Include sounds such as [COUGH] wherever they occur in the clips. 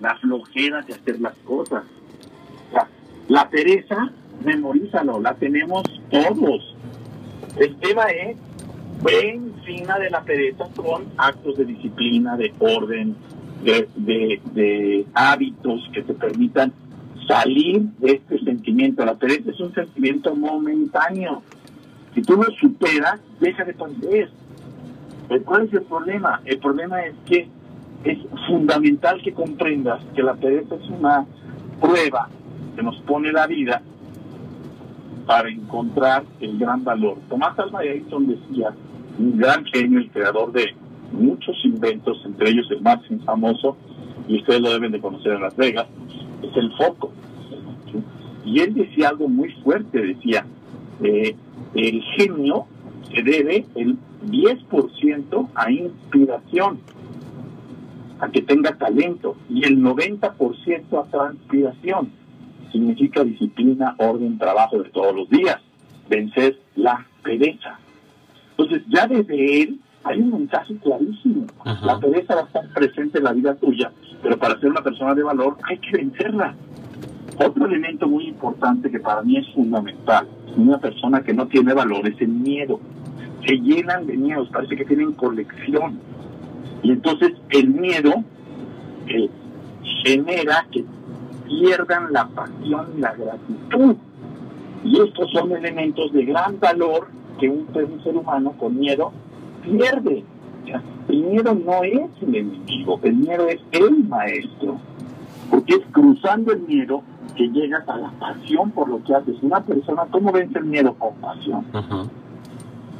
la flojera de hacer las cosas. la pereza, memorízalo, la tenemos todos. El tema es, ve encima de la pereza con actos de disciplina, de orden, de, hábitos que te permitan salir de este sentimiento. La pereza es un sentimiento momentáneo. Si tú lo superas, deja de perder. ¿Cuál es el problema? El problema es que es fundamental que comprendas que la pereza es una prueba que nos pone la vida para encontrar el gran valor. Tomás Alva Edison decía, un gran genio, el creador de muchos inventos, entre ellos el más famoso, y ustedes lo deben de conocer en Las Vegas, es el foco. Y él decía algo muy fuerte, decía, eh, el genio se debe el 10% a inspiración, a que tenga talento, y el 90% a transpiración. Significa disciplina, orden, trabajo de todos los días, vencer la pereza. Entonces, ya desde él hay un mensaje clarísimo. La pereza va a estar presente en la vida tuya, pero para ser una persona de valor hay que vencerla. Otro elemento muy importante que para mí es fundamental, una persona que no tiene valor, es el miedo. Se llenan de miedos, parece que tienen colección. Y entonces el miedo eh, genera que pierdan la pasión y la gratitud. Y estos son elementos de gran valor que un, ser humano con miedo pierde. el miedo no es el enemigo, el miedo es el maestro. Porque es cruzando el miedo que llegas a la pasión por lo que haces. Una persona, ¿cómo vence el miedo? Con pasión.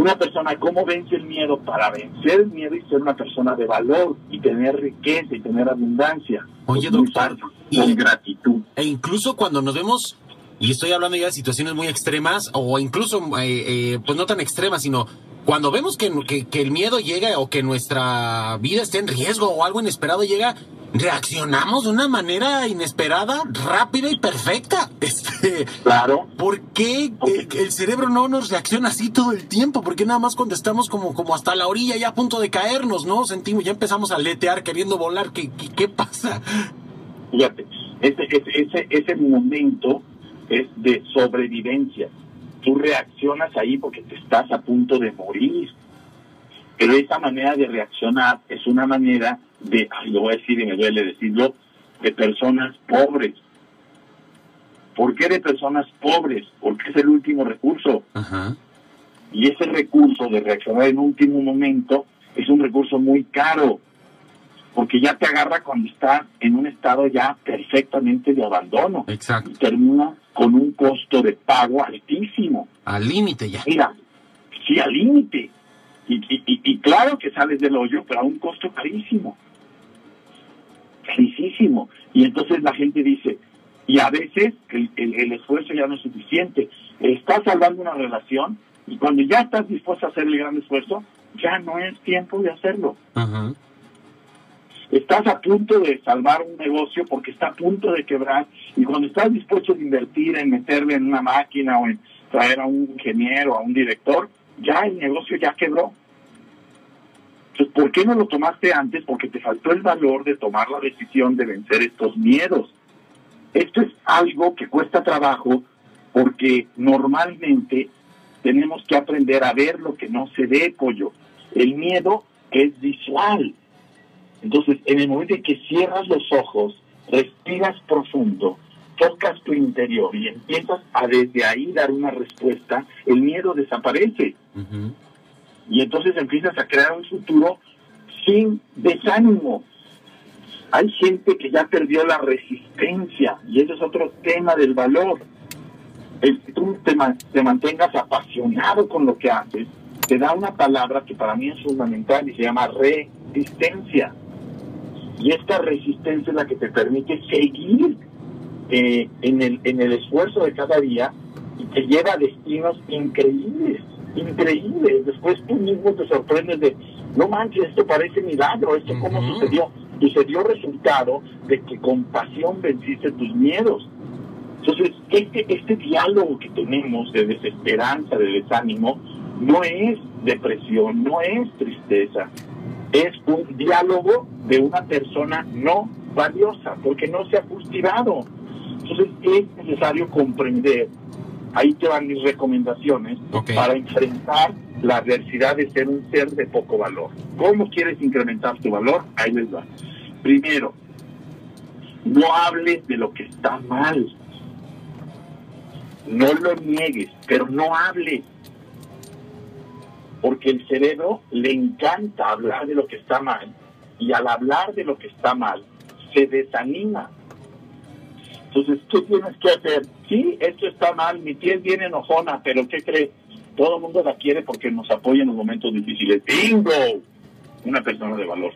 Una persona, ¿cómo vence el miedo? Para vencer el miedo y ser una persona de valor y tener riqueza y tener abundancia. Oye, doctor. con gratitud. E incluso cuando nos vemos, y estoy hablando ya de situaciones muy extremas, o incluso, eh, eh, pues no tan extremas, sino cuando vemos que, que, el miedo llega o que nuestra vida está en riesgo o algo inesperado llega, reaccionamos de una manera inesperada, rápida y perfecta. [LAUGHS] Este, claro. ¿Por qué el cerebro no nos reacciona así todo el tiempo? ¿Por qué nada más cuando estamos como, como hasta la orilla ya a punto de caernos, no? Sentimos, ya empezamos a letear queriendo volar. ¿Qué, qué, pasa? Fíjate, ese, ese, ese momento es de sobrevivencia. Tú reaccionas ahí porque te estás a punto de morir. Pero esa manera de reaccionar es una manera de, lo voy a decir y me duele decirlo, de personas pobres. ¿Por qué de personas pobres? Porque es el último recurso. Y ese recurso de reaccionar en último momento es un recurso muy caro, porque ya te agarra cuando está en un estado ya perfectamente de abandono. Exacto. Y termina con un costo de pago altísimo. Al límite ya. Mira, sí, al límite. Y, y, y, claro que sales del hoyo, pero a un costo carísimo. Carísimo. Y entonces la gente dice, y a veces el, el, esfuerzo ya no es suficiente. Estás salvando una relación y cuando ya estás dispuesto a hacer el gran esfuerzo, ya no es tiempo de hacerlo. Estás a punto de salvar un negocio porque está a punto de quebrar y cuando estás dispuesto a invertir en meterle en una máquina o en traer a un ingeniero, a un director, ya el negocio ya quebró. Entonces, ¿por qué no lo tomaste antes? Porque te faltó el valor de tomar la decisión de vencer estos miedos. Esto es algo que cuesta trabajo porque normalmente tenemos que aprender a ver lo que no se ve, pollo. El miedo es visual. Entonces, en el momento en que cierras los ojos, respiras profundo, tocas tu interior y empiezas a desde ahí dar una respuesta, el miedo desaparece. Y entonces empiezas a crear un futuro sin desánimo. Hay gente que ya perdió la resistencia y ese es otro tema del valor. El que tú te, te mantengas apasionado con lo que haces, te da una palabra que para mí es fundamental y se llama resistencia. Y esta resistencia es la que te permite seguir eh, en, el, en el esfuerzo de cada día y te lleva a destinos increíbles, increíbles. Después tú mismo te sorprendes de, no manches, esto parece milagro, esto cómo sucedió. Y se dio resultado de que con pasión venciste tus miedos. Entonces, este, este diálogo que tenemos de desesperanza, de desánimo, no es depresión, no es tristeza, es un diálogo de una persona no valiosa porque no se ha cultivado. Entonces es necesario comprender, ahí te van mis recomendaciones para enfrentar la adversidad de ser un ser de poco valor. ¿Cómo quieres incrementar tu valor? Ahí les va. Primero, no hables de lo que está mal. No lo niegues, pero no hables. Porque el cerebro le encanta hablar de lo que está mal y al hablar de lo que está mal se desanima. Entonces, ¿qué tienes que hacer? Sí, esto está mal, mi piel viene enojona, pero ¿qué crees? Todo el mundo la quiere porque nos apoya en los momentos difíciles. ¡Bingo! Una persona de valor.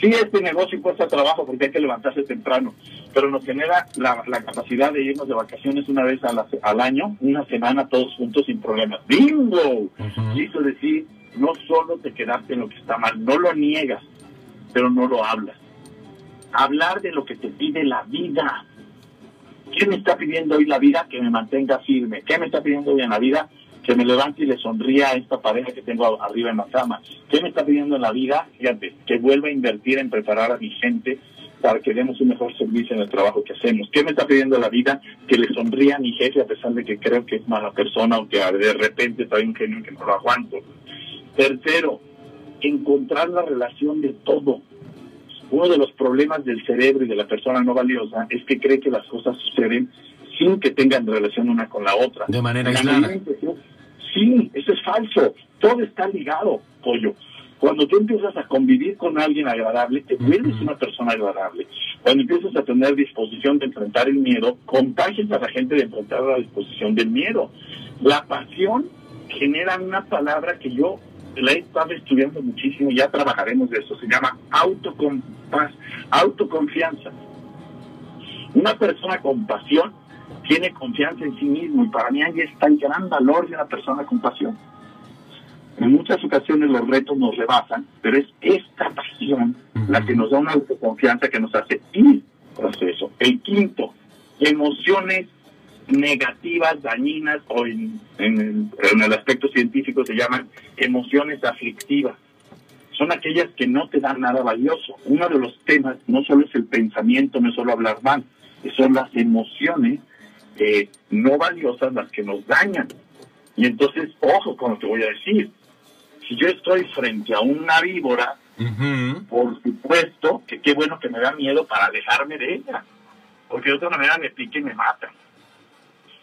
Sí, este negocio cuesta trabajo porque hay que levantarse temprano, pero nos genera la, la capacidad de irnos de vacaciones una vez a la- al año, una semana todos juntos sin problemas. ¡Bingo! Ujú. Quiso decir, no solo te quedaste en lo que está mal, no lo niegas, pero no lo hablas. Hablar de lo que te pide la vida. ¿Qué me está pidiendo hoy la vida? Que me mantenga firme. ¿Qué me está pidiendo hoy en la vida? Que me levante y le sonría a esta pareja que tengo arriba en la cama. ¿Qué me está pidiendo en la vida? Fíjate, que vuelva a invertir en preparar a mi gente para que demos un mejor servicio en el trabajo que hacemos. ¿Qué me está pidiendo la vida? Que le sonría a mi jefe a pesar de que creo que es mala persona o que de repente trae un genio que no lo aguanto. Tercero, encontrar la relación de todo. Uno de los problemas del cerebro y de la persona no valiosa es que cree que las cosas suceden sin que tengan relación una con la otra. De manera La aislada. Sí, eso es falso. Todo está ligado, pollo. Cuando tú empiezas a convivir con alguien agradable, te vuelves una persona agradable. Cuando empiezas a tener disposición de enfrentar el miedo, contagias a la gente de enfrentar la disposición del miedo. La pasión genera una palabra que yo la he estado estudiando muchísimo, ya trabajaremos de eso, se llama autocompas, autoconfianza. Una persona con pasión tiene confianza en sí mismo y para mí ahí está el gran valor de una persona con pasión. En muchas ocasiones los retos nos rebasan, pero es esta pasión la que nos da una autoconfianza que nos hace ir tras eso. El quinto, emociones negativas, dañinas, o en, en el, en el aspecto científico se llaman emociones aflictivas. Son aquellas que no te dan nada valioso. Uno de los temas no solo es el pensamiento, no es solo hablar mal, son las emociones eh, no valiosas las que nos dañan. Y entonces, ojo con lo que voy a decir. Si yo estoy frente a una víbora, por supuesto que qué bueno que me da miedo para alejarme de ella, porque de otra manera me pique y me mata.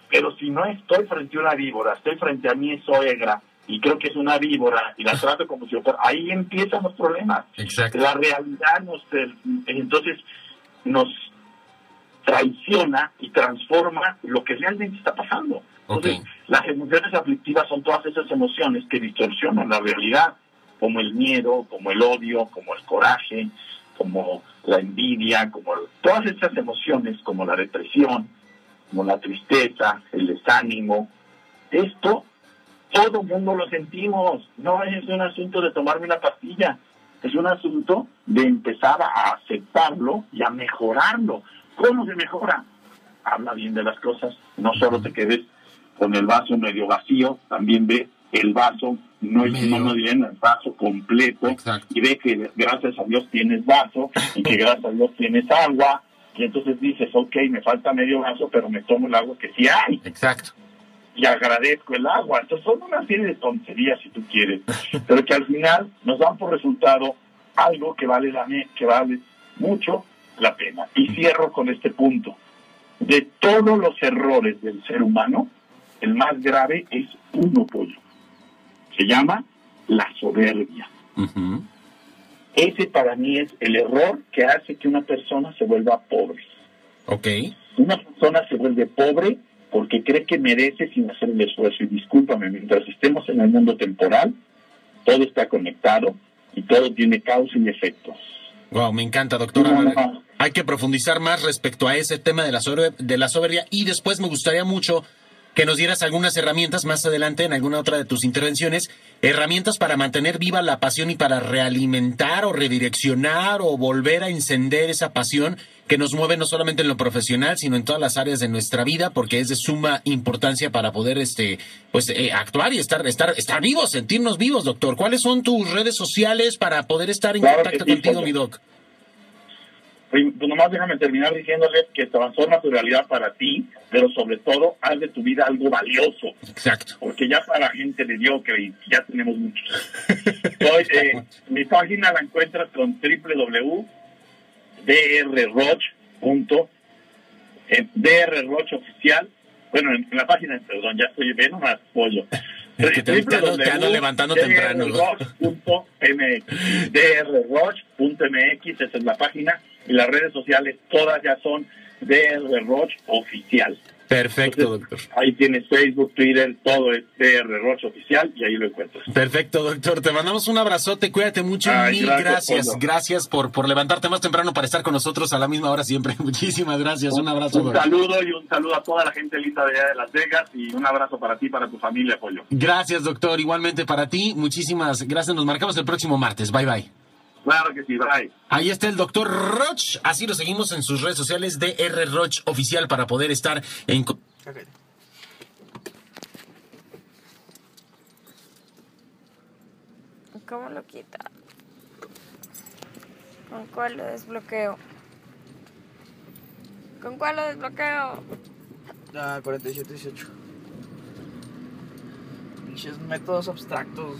Pero si no estoy frente a una víbora, estoy frente a mi suegra y creo que es una víbora y la trato como si fuera, ahí empiezan los problemas. Exacto. La realidad nos, eh, entonces nos traiciona y transforma lo que realmente está pasando. Entonces, Ok. las emociones aflictivas son todas esas emociones que distorsionan la realidad, como el miedo, como el odio, como el coraje, como la envidia, como todas esas emociones, como la depresión, como la tristeza, el desánimo. Esto, todo mundo lo sentimos. No es un asunto de tomarme una pastilla, es un asunto de empezar a aceptarlo y a mejorarlo. ¿Cómo se mejora? Habla bien de las cosas, no solo te quedes con el vaso medio vacío, también ve el vaso, no es Medio. no bien el vaso completo Exacto. y ve que gracias a Dios tienes vaso y que gracias a Dios tienes agua y entonces dices, ok, me falta medio vaso, pero me tomo el agua que sí hay Exacto. y agradezco el agua. Entonces son una serie de tonterías si tú quieres, pero que al final nos dan por resultado algo que vale la que vale mucho la pena. Y cierro con este punto. De todos los errores del ser humano, el más grave es uno pollo. Se llama la soberbia. Ese para mí es el error que hace que una persona se vuelva pobre. Ok. Una persona se vuelve pobre porque cree que merece sin hacer el esfuerzo. Y discúlpame, mientras estemos en el mundo temporal, todo está conectado y todo tiene causa y efectos. Wow, me encanta, doctora. No, no, no. Hay que profundizar más respecto a ese tema de la, sober- de la soberbia y después me gustaría mucho que nos dieras algunas herramientas más adelante en alguna otra de tus intervenciones, herramientas para mantener viva la pasión y para realimentar o redireccionar o volver a encender esa pasión que nos mueve no solamente en lo profesional, sino en todas las áreas de nuestra vida, porque es de suma importancia para poder este pues eh, actuar y estar estar estar vivos, sentirnos vivos, doctor. ¿Cuáles son tus redes sociales para poder estar en Claro contacto sí, contigo, mi doc? Pues nomás déjame terminar diciéndoles que transforma tu realidad para ti, pero sobre todo haz de tu vida algo valioso. Exacto. Porque ya para gente mediocre y ya tenemos muchos. [LAUGHS] Soy, eh, mi página la encuentras con www.drroch.com en DR Roche Oficial. Bueno, en, la página, perdón, ya estoy bien más [LAUGHS] pollo. Es que te, ando, te ando levantando temprano. [LAUGHS] drroch.mx drroch.mx, esa es la página. Y las redes sociales todas ya son DR Roche Oficial. Perfecto, doctor. Ahí tienes Facebook, Twitter, todo es DR Roche Oficial y ahí lo encuentras. Perfecto, doctor. Te mandamos un abrazote, cuídate mucho. Ay, Mil gracias, gracias, Pablo. gracias por, por levantarte más temprano para estar con nosotros a la misma hora siempre. [LAUGHS] Muchísimas gracias, un abrazo. Un saludo y un saludo a toda la gente linda de allá de Las Vegas y un abrazo para ti y para tu familia, Pollo. Gracias, doctor. Igualmente para ti. Muchísimas gracias. Nos marcamos el próximo martes. Bye, bye. Claro que sí, bye. Ahí está el doctor Roch. Así lo seguimos en sus redes sociales de R Roch Oficial para poder estar en... ¿Cómo lo quita? ¿Con cuál lo desbloqueo? ¿Con cuál lo desbloqueo? Ah, 4718. Pinches métodos abstractos.